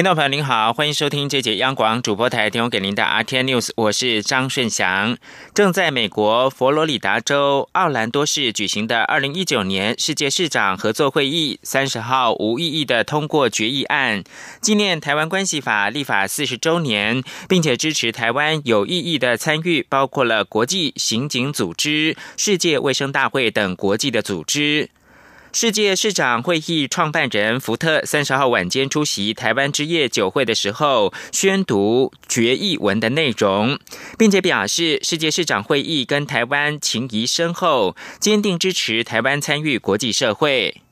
听众朋友您好，欢迎收听这节央广主播台提供给您的 RTN News，我是张顺祥。正在美国佛罗里达州奥兰多市举行的二零一九年世界市长合作会议，三十号无异议的通过决议案，纪念台湾关系法立法四十周年，并且支持台湾有意义的参与，包括了国际刑警组织、世界卫生大会等国际的组织。世界市长会议创办人福特三十号晚间出席台湾之夜酒会的时候，宣读决议文的内容，并且表示世界市长会议跟台湾情谊深厚，坚定支持台湾参与国际社会。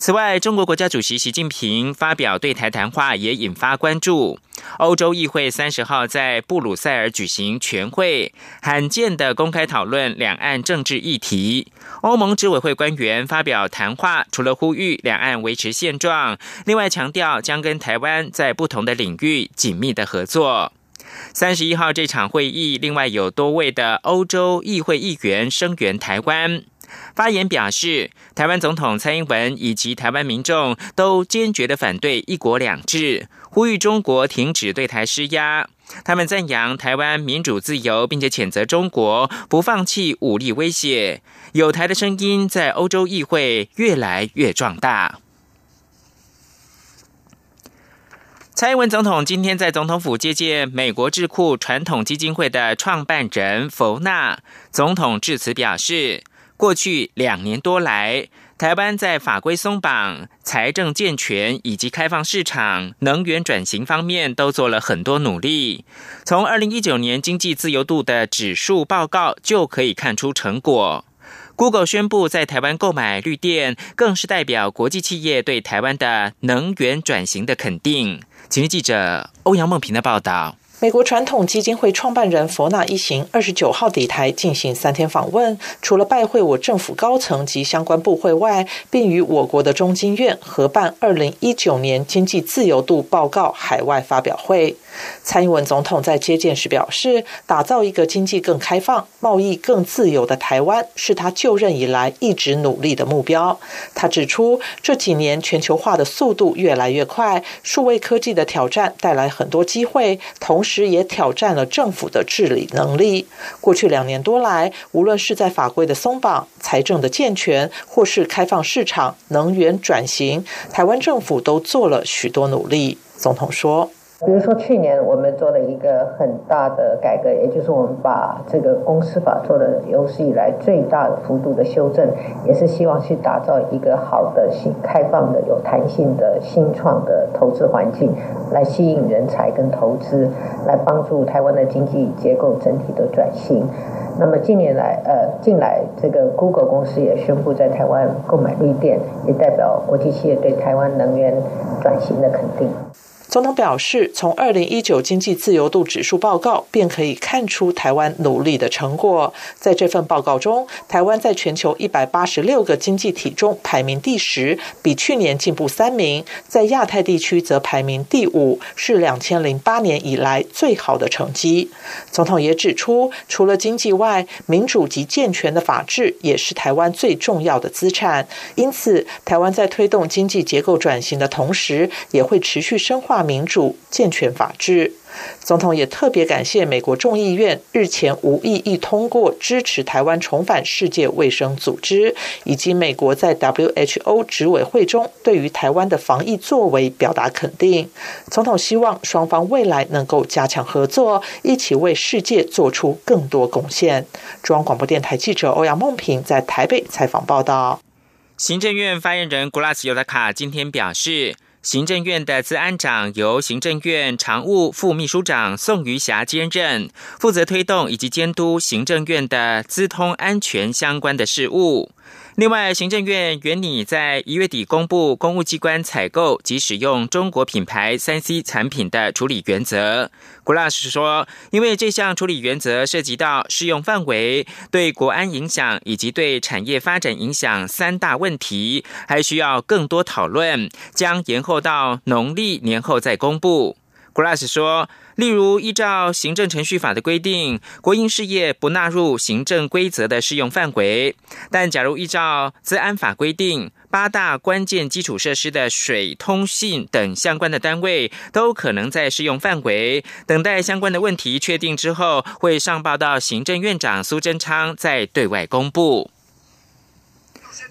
此外，中国国家主席习近平发表对台谈话也引发关注。欧洲议会三十号在布鲁塞尔举行全会，罕见的公开讨论两岸政治议题。欧盟执委会官员发表谈话，除了呼吁两岸维持现状，另外强调将跟台湾在不同的领域紧密的合作。三十一号这场会议，另外有多位的欧洲议会议员声援台湾。发言表示，台湾总统蔡英文以及台湾民众都坚决的反对“一国两制”，呼吁中国停止对台施压。他们赞扬台湾民主自由，并且谴责中国不放弃武力威胁。有台的声音在欧洲议会越来越壮大。蔡英文总统今天在总统府接见美国智库传统基金会的创办人弗纳。总统致辞表示。过去两年多来，台湾在法规松绑、财政健全以及开放市场、能源转型方面都做了很多努力。从二零一九年经济自由度的指数报告就可以看出成果。Google 宣布在台湾购买绿电，更是代表国际企业对台湾的能源转型的肯定。请日记者欧阳梦平的报道。美国传统基金会创办人佛纳一行二十九号抵台进行三天访问，除了拜会我政府高层及相关部会外，并与我国的中经院合办二零一九年经济自由度报告海外发表会。蔡英文总统在接见时表示，打造一个经济更开放、贸易更自由的台湾，是他就任以来一直努力的目标。他指出，这几年全球化的速度越来越快，数位科技的挑战带来很多机会，同时也挑战了政府的治理能力。过去两年多来，无论是在法规的松绑、财政的健全，或是开放市场、能源转型，台湾政府都做了许多努力。总统说。比如说，去年我们做了一个很大的改革，也就是我们把这个公司法做了有史以来最大幅度的修正，也是希望去打造一个好的、新开放的、有弹性的新创的投资环境，来吸引人才跟投资，来帮助台湾的经济结构整体的转型。那么近年来，呃，近来这个 Google 公司也宣布在台湾购买绿电，也代表国际企业对台湾能源转型的肯定。总统表示，从二零一九经济自由度指数报告便可以看出台湾努力的成果。在这份报告中，台湾在全球一百八十六个经济体中排名第十，比去年进步三名；在亚太地区则排名第五，是两千零八年以来最好的成绩。总统也指出，除了经济外，民主及健全的法治也是台湾最重要的资产。因此，台湾在推动经济结构转型的同时，也会持续深化。民主、健全法治。总统也特别感谢美国众议院日前无异议通过支持台湾重返世界卫生组织，以及美国在 WHO 执委会中对于台湾的防疫作为表达肯定。总统希望双方未来能够加强合作，一起为世界做出更多贡献。中央广播电台记者欧阳梦平在台北采访报道。行政院发言人古拉斯尤达卡今天表示。行政院的资安长由行政院常务副秘书长宋瑜霞兼任，负责推动以及监督行政院的资通安全相关的事务。另外，行政院原拟在一月底公布公务机关采购及使用中国品牌三 C 产品的处理原则。古拉什说，因为这项处理原则涉及到适用范围、对国安影响以及对产业发展影响三大问题，还需要更多讨论，将延后到农历年后再公布。Glass 说。例如，依照行政程序法的规定，国营事业不纳入行政规则的适用范围。但假如依照资安法规定，八大关键基础设施的水、通信等相关的单位都可能在适用范围。等待相关的问题确定之后，会上报到行政院长苏贞昌，再对外公布。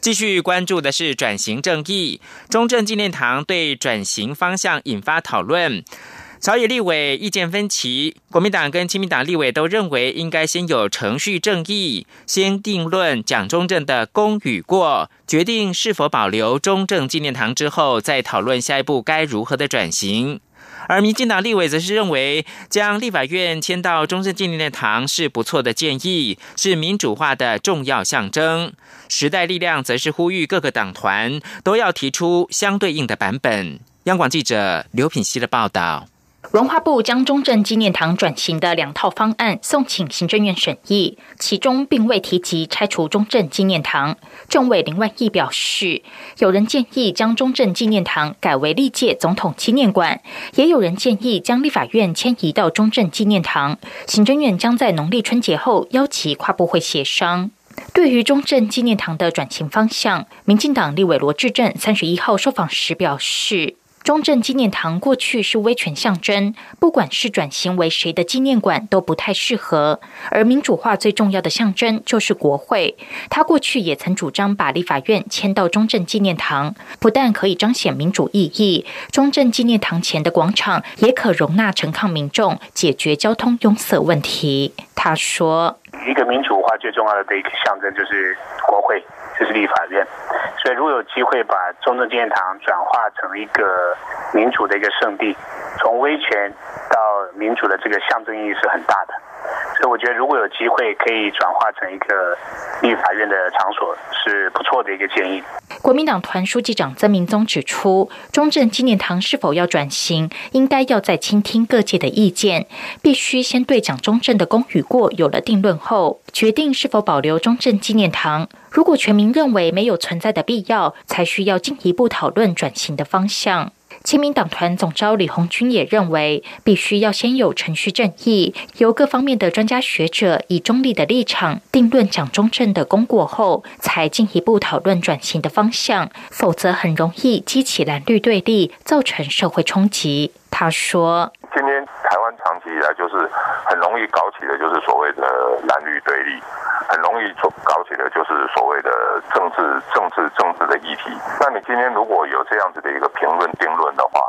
继续关注的是转型正义，中正纪念堂对转型方向引发讨论。朝野立委意见分歧，国民党跟亲民党立委都认为应该先有程序正义，先定论蒋中正的功与过，决定是否保留中正纪念堂之后，再讨论下一步该如何的转型。而民进党立委则是认为，将立法院迁到中正纪念堂是不错的建议，是民主化的重要象征。时代力量则是呼吁各个党团都要提出相对应的版本。央广记者刘品希的报道。文化部将中正纪念堂转型的两套方案送请行政院审议，其中并未提及拆除中正纪念堂。政委林万益表示，有人建议将中正纪念堂改为历届总统纪念馆，也有人建议将立法院迁移到中正纪念堂。行政院将在农历春节后邀集跨部会协商。对于中正纪念堂的转型方向，民进党立委罗志正三十一号受访时表示。中正纪念堂过去是威权象征，不管是转型为谁的纪念馆都不太适合。而民主化最重要的象征就是国会，他过去也曾主张把立法院迁到中正纪念堂，不但可以彰显民主意义，中正纪念堂前的广场也可容纳陈抗民众，解决交通拥塞问题。他说：“一个民主化最重要的一个象征就是国会。”这是立法院，所以如果有机会把中正纪念堂转化成一个民主的一个圣地，从威权到民主的这个象征意义是很大的。所以我觉得如果有机会可以转化成一个立法院的场所，是不错的一个建议。国民党团书记长曾明宗指出，中正纪念堂是否要转型，应该要在倾听各界的意见，必须先对蒋中正的功与过有了定论后，决定是否保留中正纪念堂。如果全民认为没有存在的必要，才需要进一步讨论转型的方向。亲民党团总召李红军也认为，必须要先有程序正义，由各方面的专家学者以中立的立场定论蒋中正的功过后，才进一步讨论转型的方向，否则很容易激起蓝绿对立，造成社会冲击。他说：“今天台湾长期以来就是很容易搞起的，就是所谓的蓝绿对立。”很容易做搞起的就是所谓的政治、政治、政治的议题。那你今天如果有这样子的一个评论、定论的话，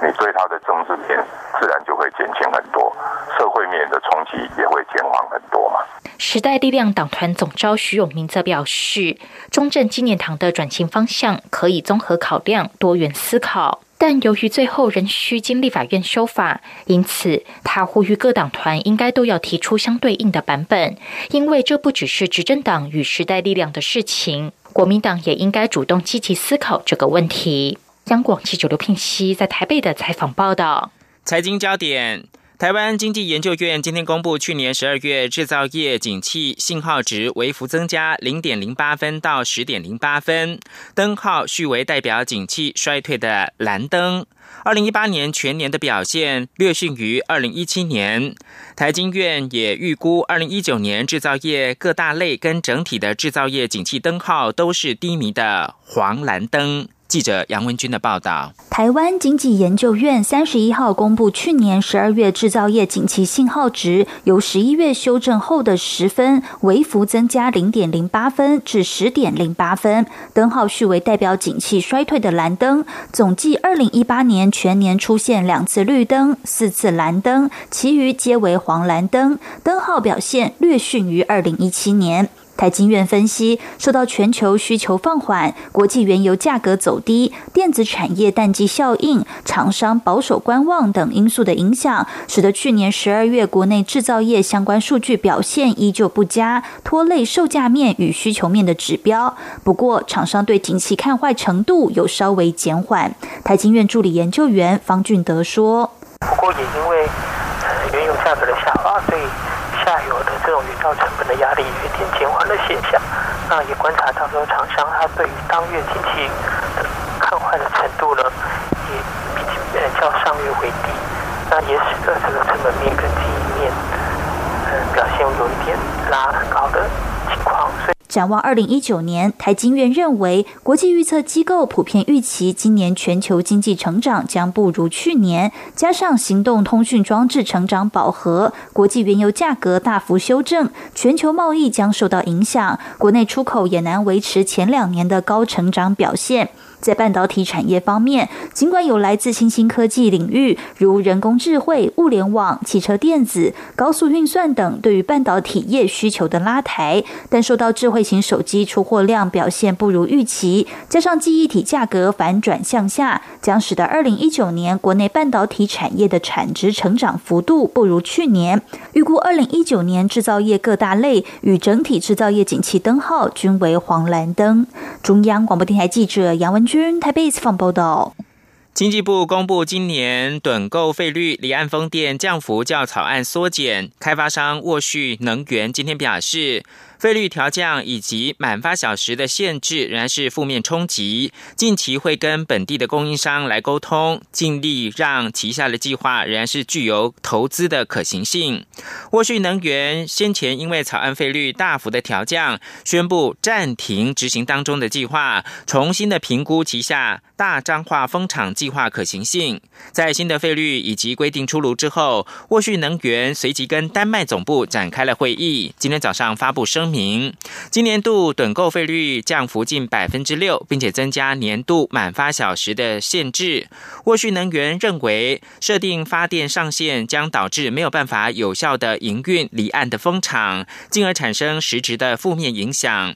你对他的政治面自然就会减轻很多，社会面的冲击也会减缓很多嘛。时代力量党团总召徐永明则表示，中正纪念堂的转型方向可以综合考量、多元思考。但由于最后仍需经立法院修法，因此他呼吁各党团应该都要提出相对应的版本，因为这不只是执政党与时代力量的事情，国民党也应该主动积极思考这个问题。央广记者刘聘熙在台北的采访报道。财经焦点。台湾经济研究院今天公布，去年十二月制造业景气信号值微幅增加零点零八分到十点零八分，灯号续为代表景气衰退的蓝灯。二零一八年全年的表现略逊于二零一七年。台经院也预估，二零一九年制造业各大类跟整体的制造业景气灯号都是低迷的黄蓝灯。记者杨文军的报道：台湾经济研究院三十一号公布，去年十二月制造业景气信号值由十一月修正后的十分微幅增加零点零八分至十点零八分，灯号序为代表景气衰退的蓝灯。总计二零一八年全年出现两次绿灯、四次蓝灯，其余皆为黄蓝灯，灯号表现略逊于二零一七年。台经院分析，受到全球需求放缓、国际原油价格走低、电子产业淡季效应、厂商保守观望等因素的影响，使得去年十二月国内制造业相关数据表现依旧不佳，拖累售价面与需求面的指标。不过，厂商对景气看坏程度有稍微减缓。台经院助理研究员方俊德说：“不过也因为原油价格的下滑，对。”下游的这种原料成本的压力有点减现象，那也观察到说厂商他对于当月经济的看坏的程度呢，也比呃较上月为低，那也使得这个成本面跟经营面，嗯表现有一点拉很高的情况，所以。展望二零一九年，台经院认为，国际预测机构普遍预期今年全球经济成长将不如去年，加上行动通讯装置成长饱和，国际原油价格大幅修正，全球贸易将受到影响，国内出口也难维持前两年的高成长表现。在半导体产业方面，尽管有来自新兴科技领域，如人工智慧、物联网、汽车电子、高速运算等对于半导体业需求的拉抬，但受到智慧型手机出货量表现不如预期，加上记忆体价格反转向下，将使得二零一九年国内半导体产业的产值成长幅度不如去年。预估二零一九年制造业各大类与整体制造业景气灯号均为黄蓝灯。中央广播电台记者杨文。军台北放报道。经济部公布今年趸购费率离岸风电降幅较草案缩减，开发商沃旭能源今天表示。费率调降以及满发小时的限制仍然是负面冲击。近期会跟本地的供应商来沟通，尽力让旗下的计划仍然是具有投资的可行性。沃旭能源先前因为草案费率大幅的调降，宣布暂停执行当中的计划，重新的评估旗下大彰化风场计划可行性。在新的费率以及规定出炉之后，沃旭能源随即跟丹麦总部展开了会议，今天早上发布声。明，今年度趸购费率降幅近百分之六，并且增加年度满发小时的限制。沃旭能源认为，设定发电上限将导致没有办法有效的营运离岸的风场，进而产生实质的负面影响。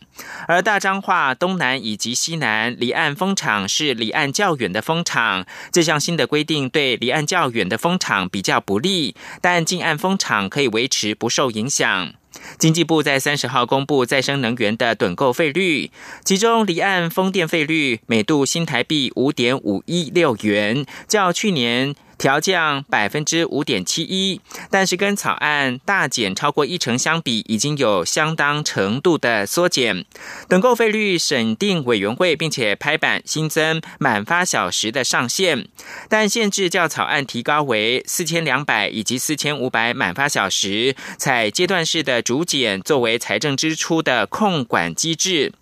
而大彰化东南以及西南离岸风场是离离岸较远的风场，这项新的规定对离岸较远的风场比较不利，但近岸风场可以维持不受影响。经济部在三十号公布再生能源的趸购费率，其中离岸风电费率每度新台币五点五一六元，较去年。调降百分之五点七一，但是跟草案大减超过一成相比，已经有相当程度的缩减。等购费率审定委员会并且拍板新增满发小时的上限，但限制较草案提高为四千两百以及四千五百满发小时，采阶段式的逐减作为财政支出的控管机制。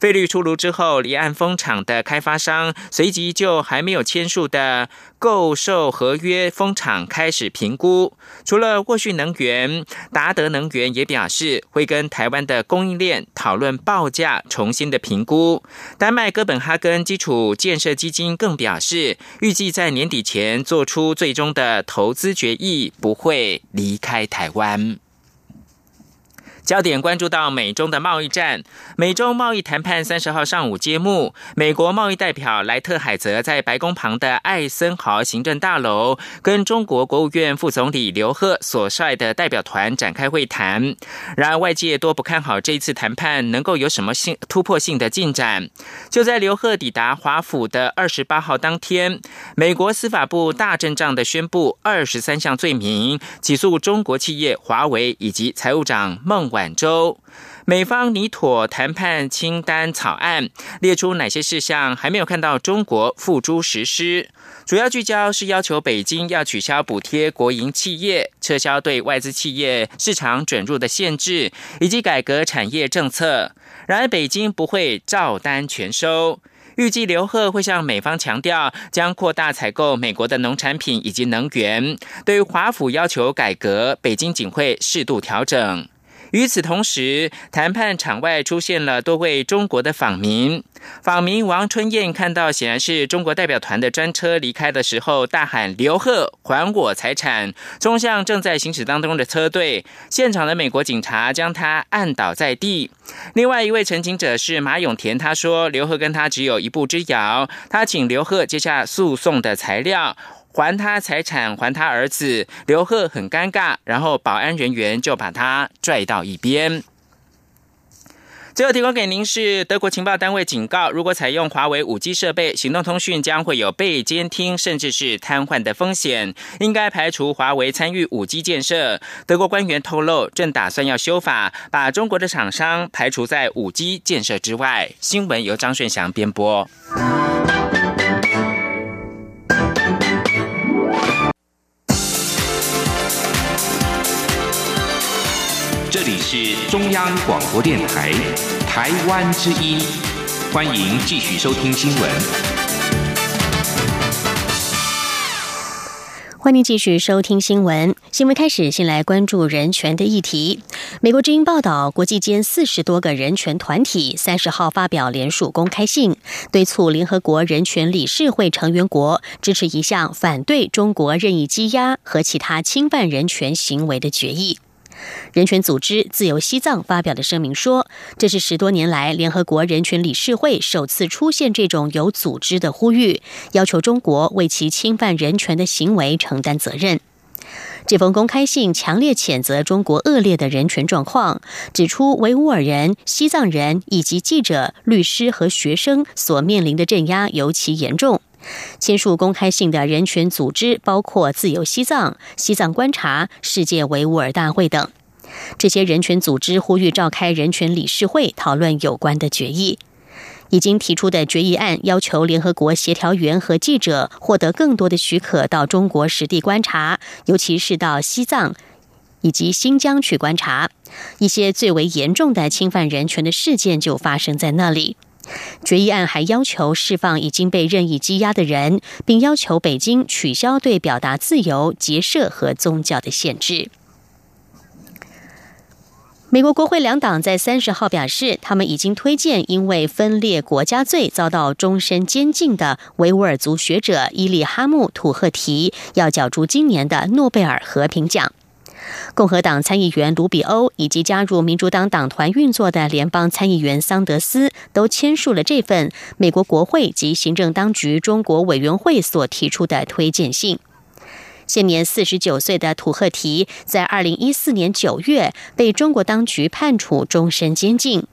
费率出炉之后，离岸风场的开发商随即就还没有签署的购售合约风场开始评估。除了沃旭能源、达德能源也表示会跟台湾的供应链讨论报价重新的评估。丹麦哥本哈根基础建设基金更表示，预计在年底前做出最终的投资决议，不会离开台湾。焦点关注到美中的贸易战，美中贸易谈判三十号上午揭幕。美国贸易代表莱特海泽在白宫旁的艾森豪行政大楼，跟中国国务院副总理刘鹤所率的代表团展开会谈。然而，外界多不看好这一次谈判能够有什么性突破性的进展。就在刘鹤抵达华府的二十八号当天，美国司法部大阵仗的宣布二十三项罪名，起诉中国企业华为以及财务长孟。晚州，美方拟妥谈判清单草案，列出哪些事项还没有看到中国付诸实施？主要聚焦是要求北京要取消补贴国营企业，撤销对外资企业市场准入的限制，以及改革产业政策。然而，北京不会照单全收。预计刘鹤会向美方强调，将扩大采购美国的农产品以及能源。对于华府要求改革，北京仅会适度调整。与此同时，谈判场外出现了多位中国的访民。访民王春燕看到显然是中国代表团的专车离开的时候，大喊“刘贺，还我财产”，冲向正在行驶当中的车队。现场的美国警察将他按倒在地。另外一位陈情者是马永田，他说刘贺跟他只有一步之遥，他请刘贺接下诉讼的材料。还他财产，还他儿子。刘贺很尴尬，然后保安人员就把他拽到一边。最后提供给您是德国情报单位警告：如果采用华为五 G 设备，行动通讯将会有被监听甚至是瘫痪的风险，应该排除华为参与五 G 建设。德国官员透露，正打算要修法，把中国的厂商排除在五 G 建设之外。新闻由张顺祥编播。是中央广播电台台湾之音，欢迎继续收听新闻。欢迎继续收听新闻。新闻开始，先来关注人权的议题。美国之音报道，国际间四十多个人权团体三十号发表联署公开信，敦促联合国人权理事会成员国支持一项反对中国任意羁押和其他侵犯人权行为的决议。人权组织自由西藏发表的声明说，这是十多年来联合国人权理事会首次出现这种有组织的呼吁，要求中国为其侵犯人权的行为承担责任。这封公开信强烈谴责中国恶劣的人权状况，指出维吾尔人、西藏人以及记者、律师和学生所面临的镇压尤其严重。签署公开信的人权组织包括自由西藏、西藏观察、世界维吾尔大会等。这些人权组织呼吁召开人权理事会讨论有关的决议。已经提出的决议案要求联合国协调员和记者获得更多的许可到中国实地观察，尤其是到西藏以及新疆去观察。一些最为严重的侵犯人权的事件就发生在那里。决议案还要求释放已经被任意羁押的人，并要求北京取消对表达自由、结社和宗教的限制。美国国会两党在三十号表示，他们已经推荐因为分裂国家罪遭到终身监禁的维吾尔族学者伊利哈木·土赫提，要角逐今年的诺贝尔和平奖。共和党参议员卢比欧以及加入民主党党团运作的联邦参议员桑德斯都签署了这份美国国会及行政当局中国委员会所提出的推荐信。现年四十九岁的土赫提，在二零一四年九月被中国当局判处终身监禁，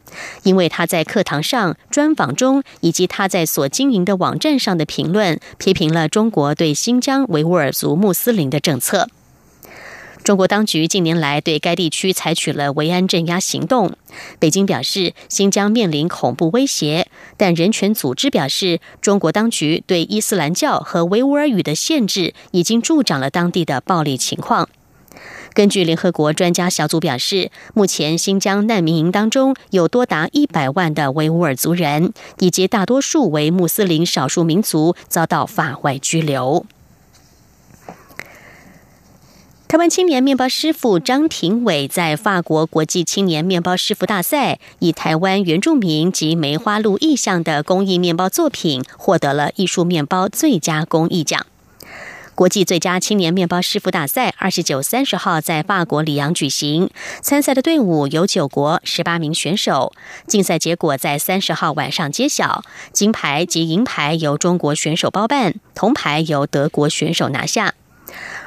因为他在课堂上、专访中以及他在所经营的网站上的评论，批评了中国对新疆维吾尔族穆斯林的政策。中国当局近年来对该地区采取了维安镇压行动。北京表示，新疆面临恐怖威胁，但人权组织表示，中国当局对伊斯兰教和维吾尔语的限制已经助长了当地的暴力情况。根据联合国专家小组表示，目前新疆难民营当中有多达一百万的维吾尔族人，以及大多数为穆斯林少数民族遭到法外拘留。台湾青年面包师傅张廷伟在法国国际青年面包师傅大赛，以台湾原住民及梅花鹿意象的工艺面包作品，获得了艺术面包最佳工艺奖。国际最佳青年面包师傅大赛二十九、三十号在法国里昂举行，参赛的队伍有九国十八名选手。竞赛结果在三十号晚上揭晓，金牌及银牌由中国选手包办，铜牌由德国选手拿下。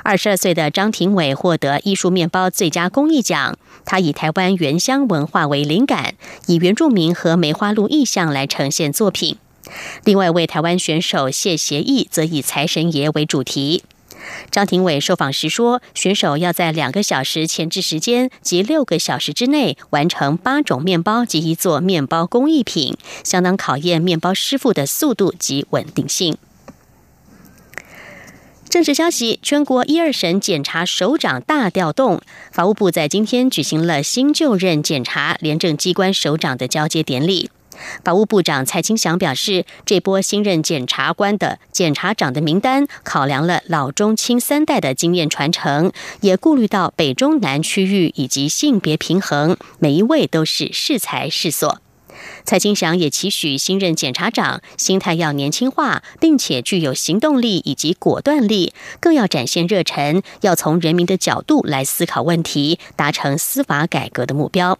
二十二岁的张廷伟获得艺术面包最佳工艺奖。他以台湾原乡文化为灵感，以原住民和梅花鹿意象来呈现作品。另外，为台湾选手谢协义则以财神爷为主题。张廷伟受访时说，选手要在两个小时前置时间及六个小时之内完成八种面包及一座面包工艺品，相当考验面包师傅的速度及稳定性。政治消息：全国一二省检察首长大调动，法务部在今天举行了新就任检察廉政机关首长的交接典礼。法务部长蔡清祥表示，这波新任检察官的检察长的名单，考量了老中青三代的经验传承，也顾虑到北中南区域以及性别平衡，每一位都是适才适所。蔡金祥也期许新任检察长心态要年轻化，并且具有行动力以及果断力，更要展现热忱，要从人民的角度来思考问题，达成司法改革的目标。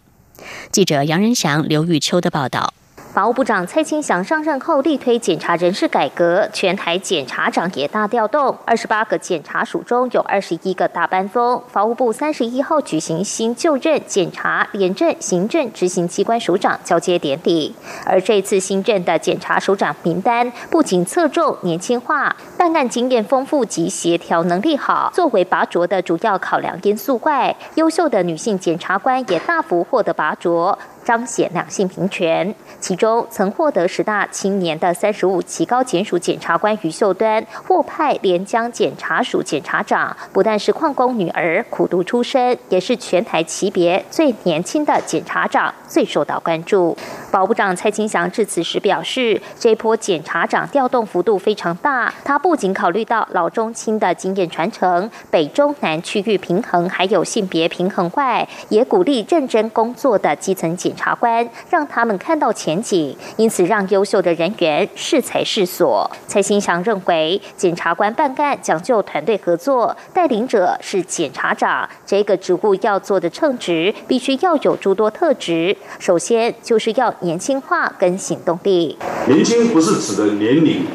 记者杨仁祥、刘玉秋的报道。法务部长蔡清祥上任后力推检察人事改革，全台检察长也大调动。二十八个检察署中有二十一个大班风。法务部三十一号举行新就任检察、廉政、行政执行机关署长交接典礼。而这次新任的检察署长名单不仅侧重年轻化、办案经验丰富及协调能力好，作为拔擢的主要考量因素外，优秀的女性检察官也大幅获得拔擢。彰显两性平权。其中，曾获得十大青年的三十五期高检署检察官于秀端获派连江检察署检察长，不但是矿工女儿，苦读出身，也是全台级别最年轻的检察长，最受到关注。保部长蔡清祥致辞时表示，这波检察长调动幅度非常大，他不仅考虑到老中青的经验传承、北中南区域平衡，还有性别平衡外，也鼓励认真工作的基层检。检察官让他们看到前景，因此让优秀的人员适才适所。蔡新祥认为，检察官办案讲究团队合作，带领者是检察长，这个职务要做的称职，必须要有诸多特质。首先就是要年轻化跟行动力。年轻不是指的年龄，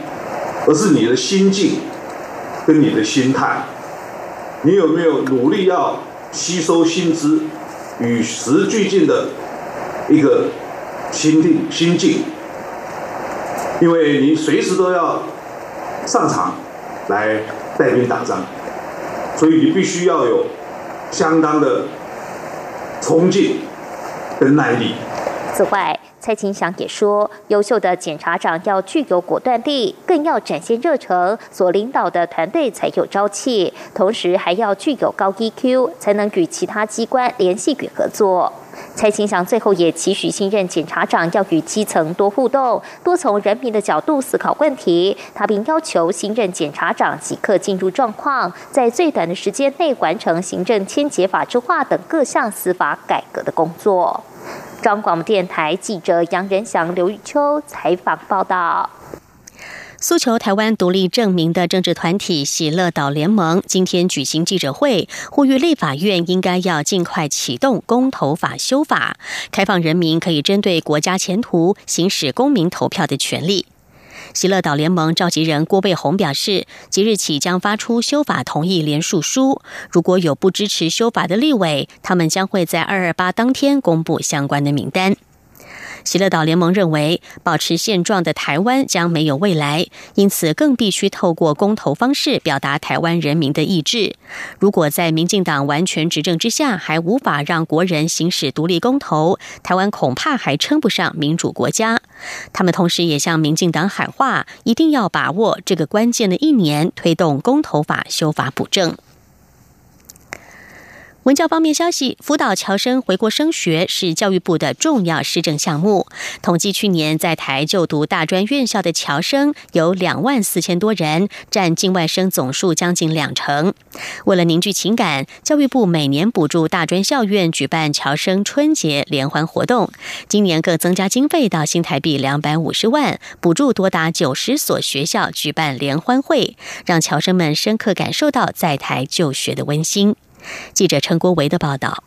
而是你的心境跟你的心态。你有没有努力要吸收新知，与时俱进的？一个心定心境，因为你随时都要上场来带兵打仗，所以你必须要有相当的冲劲跟耐力。此外，蔡清祥也说，优秀的检察长要具有果断力，更要展现热诚，所领导的团队才有朝气，同时还要具有高 EQ，才能与其他机关联系与合作。蔡清祥最后也期许新任检察长要与基层多互动，多从人民的角度思考问题。他并要求新任检察长即刻进入状况，在最短的时间内完成行政签结法制化等各项司法改革的工作。中广电台记者杨仁祥、刘玉秋采访报道。诉求台湾独立证明的政治团体喜乐岛联盟今天举行记者会，呼吁立法院应该要尽快启动公投法修法，开放人民可以针对国家前途行使公民投票的权利。喜乐岛联盟召集人郭贝宏表示，即日起将发出修法同意联署书，如果有不支持修法的立委，他们将会在二二八当天公布相关的名单。喜乐岛联盟认为，保持现状的台湾将没有未来，因此更必须透过公投方式表达台湾人民的意志。如果在民进党完全执政之下，还无法让国人行使独立公投，台湾恐怕还称不上民主国家。他们同时也向民进党喊话，一定要把握这个关键的一年，推动公投法修法补正。文教方面消息，辅导侨生回国升学是教育部的重要施政项目。统计去年在台就读大专院校的侨生有两万四千多人，占境外生总数将近两成。为了凝聚情感，教育部每年补助大专校院举办侨生春节联欢活动。今年更增加经费到新台币两百五十万，补助多达九十所学校举办联欢会，让侨生们深刻感受到在台就学的温馨。记者陈国维的报道。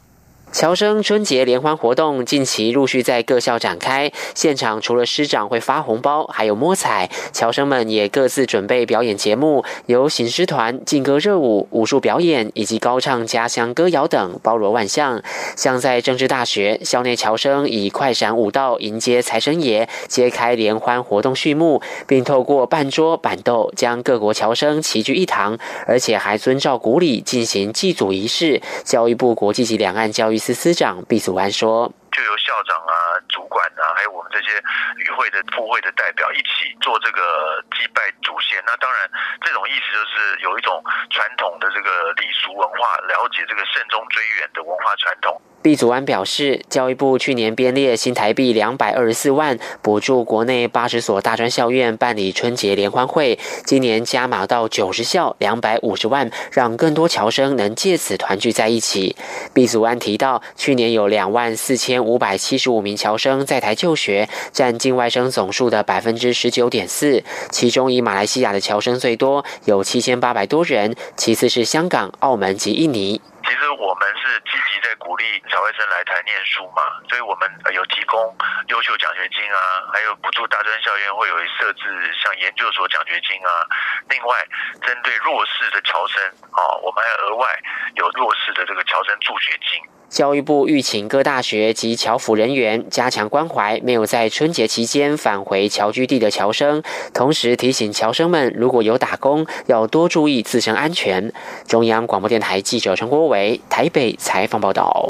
侨生春节联欢活动近期陆续在各校展开，现场除了师长会。发红包，还有摸彩，侨生们也各自准备表演节目，有醒狮团、劲歌热舞、武术表演以及高唱家乡歌谣等，包罗万象。像在政治大学校内，侨生以快闪舞道迎接财神爷，揭开联欢活动序幕，并透过半桌板豆将各国侨生齐聚一堂，而且还遵照古礼进行祭祖仪式。教育部国际级两岸教育。司司长毕祖安说：“就由校长啊、主管啊，还有我们这些与会的副会的代表一起做这个祭拜祖先。那当然，这种意思就是有一种传统的这个礼俗文化，了解这个慎终追远的文化传统。”毕祖安表示，教育部去年编列新台币两百二十四万，补助国内八十所大专校院办理春节联欢会，今年加码到九十校，两百五十万，让更多侨生能借此团聚在一起。毕祖安提到，去年有两万四千五百七十五名侨生在台就学，占境外生总数的百分之十九点四，其中以马来西亚的侨生最多，有七千八百多人，其次是香港、澳门及印尼。其实我们是积极在鼓励小外生来台念书嘛，所以我们有提供优秀奖学金啊，还有补助大专校园会有设置像研究所奖学金啊。另外，针对弱势的侨生啊，我们还额外有弱势的这个侨生助学金。教育部欲请各大学及侨府人员加强关怀没有在春节期间返回侨居地的侨生，同时提醒侨生们，如果有打工，要多注意自身安全。中央广播电台记者陈国伟台北采访报道。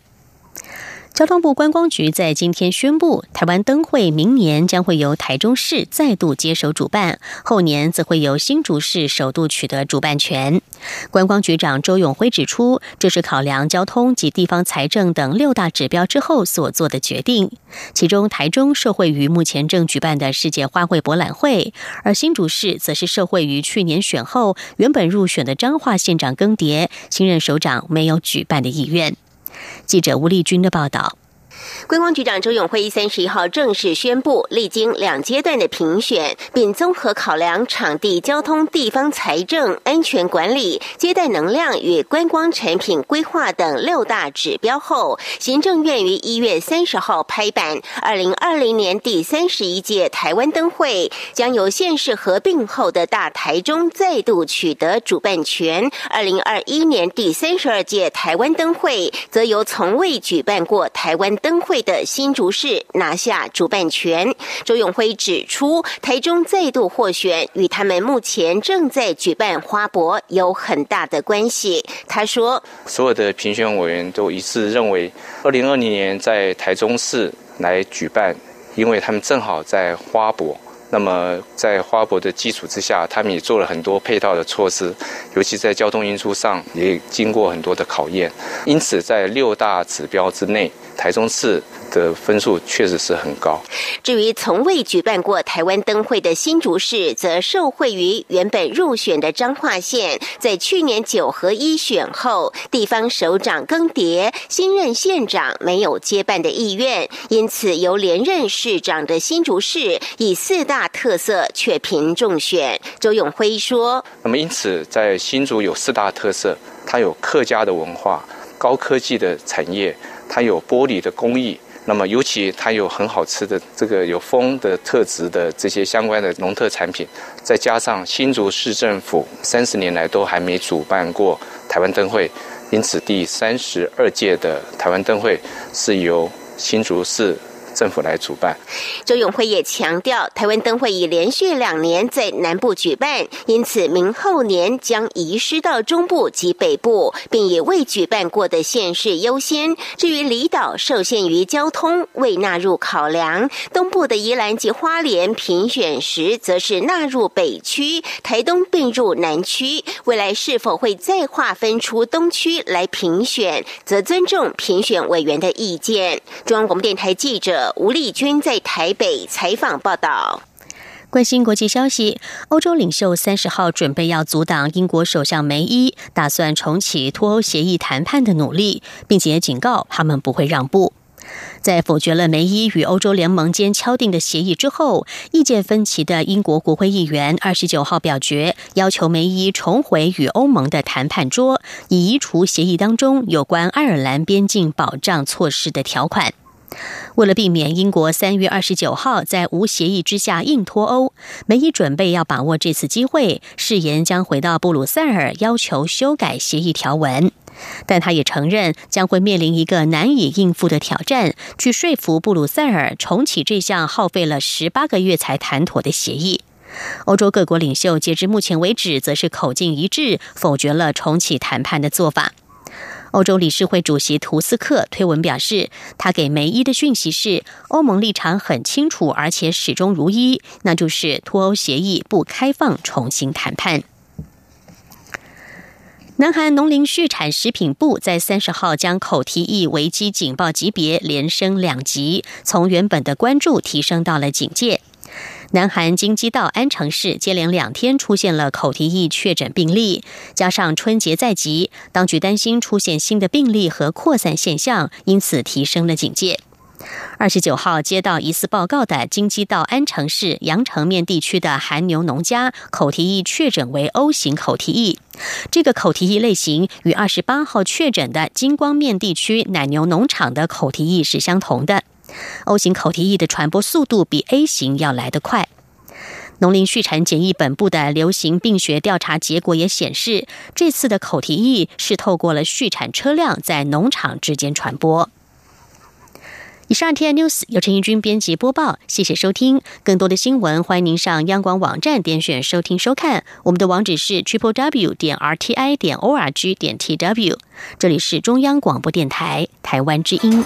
交通部观光局在今天宣布，台湾灯会明年将会由台中市再度接手主办，后年则会由新竹市首度取得主办权。观光局长周永辉指出，这是考量交通及地方财政等六大指标之后所做的决定。其中，台中受惠于目前正举办的世界花卉博览会，而新竹市则是受惠于去年选后原本入选的彰化县长更迭，新任首长没有举办的意愿。记者吴丽君的报道。观光局长周永辉三十一号正式宣布，历经两阶段的评选，并综合考量场地、交通、地方财政、安全管理、接待能量与观光产品规划等六大指标后，行政院于一月三十号拍板，二零二零年第三十一届台湾灯会将由县市合并后的大台中再度取得主办权，二零二一年第三十二届台湾灯会则由从未举办过台湾灯会。的新竹市拿下主办权。周永辉指出，台中再度获选与他们目前正在举办花博有很大的关系。他说，所有的评选委员都一致认为，二零二零年在台中市来举办，因为他们正好在花博。那么在花博的基础之下，他们也做了很多配套的措施，尤其在交通运输上也经过很多的考验。因此，在六大指标之内，台中市。的分数确实是很高。至于从未举办过台湾灯会的新竹市，则受惠于原本入选的彰化县，在去年九合一选后，地方首长更迭，新任县长没有接办的意愿，因此由连任市长的新竹市以四大特色却凭中选。周永辉说：“那么因此，在新竹有四大特色，它有客家的文化、高科技的产业，它有玻璃的工艺。”那么，尤其它有很好吃的这个有风的特质的这些相关的农特产品，再加上新竹市政府三十年来都还没主办过台湾灯会，因此第三十二届的台湾灯会是由新竹市。政府来主办，周永辉也强调，台湾灯会已连续两年在南部举办，因此明后年将移师到中部及北部，并以未举办过的县市优先。至于离岛受限于交通，未纳入考量。东部的宜兰及花莲评选时，则是纳入北区，台东并入南区。未来是否会再划分出东区来评选，则尊重评选委员的意见。中央广播电台记者。吴丽君在台北采访报道。关心国际消息，欧洲领袖三十号准备要阻挡英国首相梅伊打算重启脱欧协议谈判的努力，并且警告他们不会让步。在否决了梅伊与欧洲联盟间敲定的协议之后，意见分歧的英国国会议员二十九号表决，要求梅伊重回与欧盟的谈判桌，以移除协议当中有关爱尔兰边境保障措施的条款。为了避免英国三月二十九号在无协议之下硬脱欧，梅伊准备要把握这次机会，誓言将回到布鲁塞尔要求修改协议条文。但他也承认将会面临一个难以应付的挑战，去说服布鲁塞尔重启这项耗费了十八个月才谈妥的协议。欧洲各国领袖截至目前为止，则是口径一致，否决了重启谈判的做法。欧洲理事会主席图斯克推文表示，他给梅伊的讯息是：欧盟立场很清楚，而且始终如一，那就是脱欧协议不开放重新谈判。南韩农林畜产食品部在三十号将口蹄疫危机警报级别连升两级，从原本的关注提升到了警戒。南韩京畿道安城市接连两天出现了口蹄疫确诊病例，加上春节在即，当局担心出现新的病例和扩散现象，因此提升了警戒。二十九号接到疑似报告的京畿道安城市阳城面地区的韩牛农家口蹄疫确诊为 O 型口蹄疫，这个口蹄疫类型与二十八号确诊的金光面地区奶牛农场的口蹄疫是相同的。O 型口蹄疫的传播速度比 A 型要来得快。农林畜产检疫本部的流行病学调查结果也显示，这次的口蹄疫是透过了畜产车辆在农场之间传播。以上 T I News 由陈义军编辑播报，谢谢收听。更多的新闻，欢迎您上央广网站点选收听收看。我们的网址是 triple w 点 r t i 点 o r g 点 t w。这里是中央广播电台台湾之音。